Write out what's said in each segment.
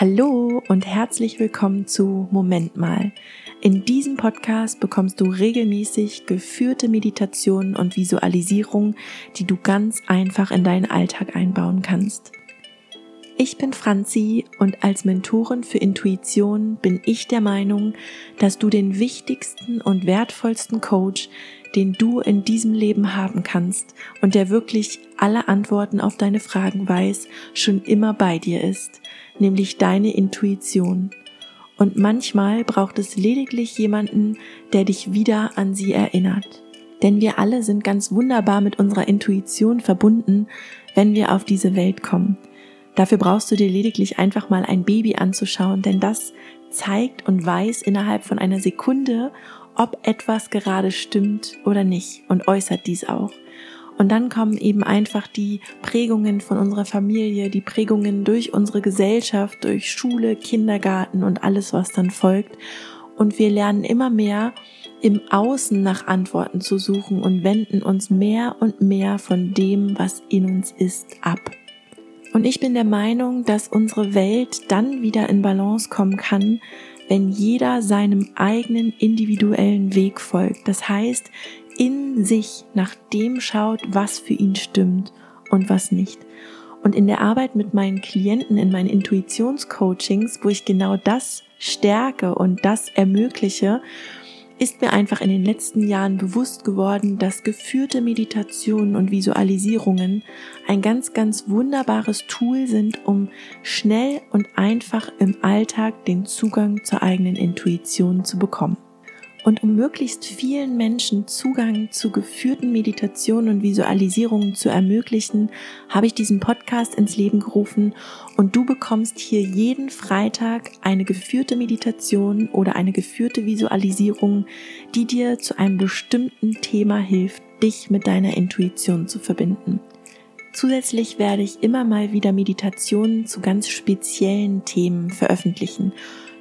Hallo und herzlich willkommen zu Moment mal. In diesem Podcast bekommst du regelmäßig geführte Meditationen und Visualisierungen, die du ganz einfach in deinen Alltag einbauen kannst. Ich bin Franzi und als Mentorin für Intuition bin ich der Meinung, dass du den wichtigsten und wertvollsten Coach, den du in diesem Leben haben kannst und der wirklich alle Antworten auf deine Fragen weiß, schon immer bei dir ist, nämlich deine Intuition. Und manchmal braucht es lediglich jemanden, der dich wieder an sie erinnert. Denn wir alle sind ganz wunderbar mit unserer Intuition verbunden, wenn wir auf diese Welt kommen. Dafür brauchst du dir lediglich einfach mal ein Baby anzuschauen, denn das zeigt und weiß innerhalb von einer Sekunde, ob etwas gerade stimmt oder nicht und äußert dies auch. Und dann kommen eben einfach die Prägungen von unserer Familie, die Prägungen durch unsere Gesellschaft, durch Schule, Kindergarten und alles, was dann folgt. Und wir lernen immer mehr im Außen nach Antworten zu suchen und wenden uns mehr und mehr von dem, was in uns ist, ab. Und ich bin der Meinung, dass unsere Welt dann wieder in Balance kommen kann, wenn jeder seinem eigenen individuellen Weg folgt. Das heißt, in sich nach dem schaut, was für ihn stimmt und was nicht. Und in der Arbeit mit meinen Klienten, in meinen Intuitionscoachings, wo ich genau das stärke und das ermögliche, ist mir einfach in den letzten Jahren bewusst geworden, dass geführte Meditationen und Visualisierungen ein ganz, ganz wunderbares Tool sind, um schnell und einfach im Alltag den Zugang zur eigenen Intuition zu bekommen. Und um möglichst vielen Menschen Zugang zu geführten Meditationen und Visualisierungen zu ermöglichen, habe ich diesen Podcast ins Leben gerufen und du bekommst hier jeden Freitag eine geführte Meditation oder eine geführte Visualisierung, die dir zu einem bestimmten Thema hilft, dich mit deiner Intuition zu verbinden. Zusätzlich werde ich immer mal wieder Meditationen zu ganz speziellen Themen veröffentlichen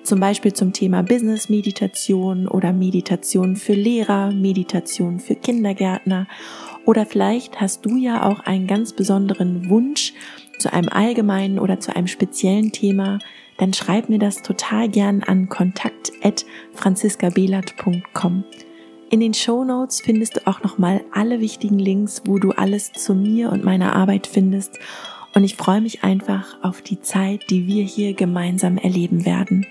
zum Beispiel zum Thema Business Meditation oder Meditation für Lehrer, Meditation für Kindergärtner oder vielleicht hast du ja auch einen ganz besonderen Wunsch zu einem allgemeinen oder zu einem speziellen Thema, dann schreib mir das total gern an kontakt@franziskabelat.com. In den Show Notes findest du auch nochmal alle wichtigen Links, wo du alles zu mir und meiner Arbeit findest. Und ich freue mich einfach auf die Zeit, die wir hier gemeinsam erleben werden.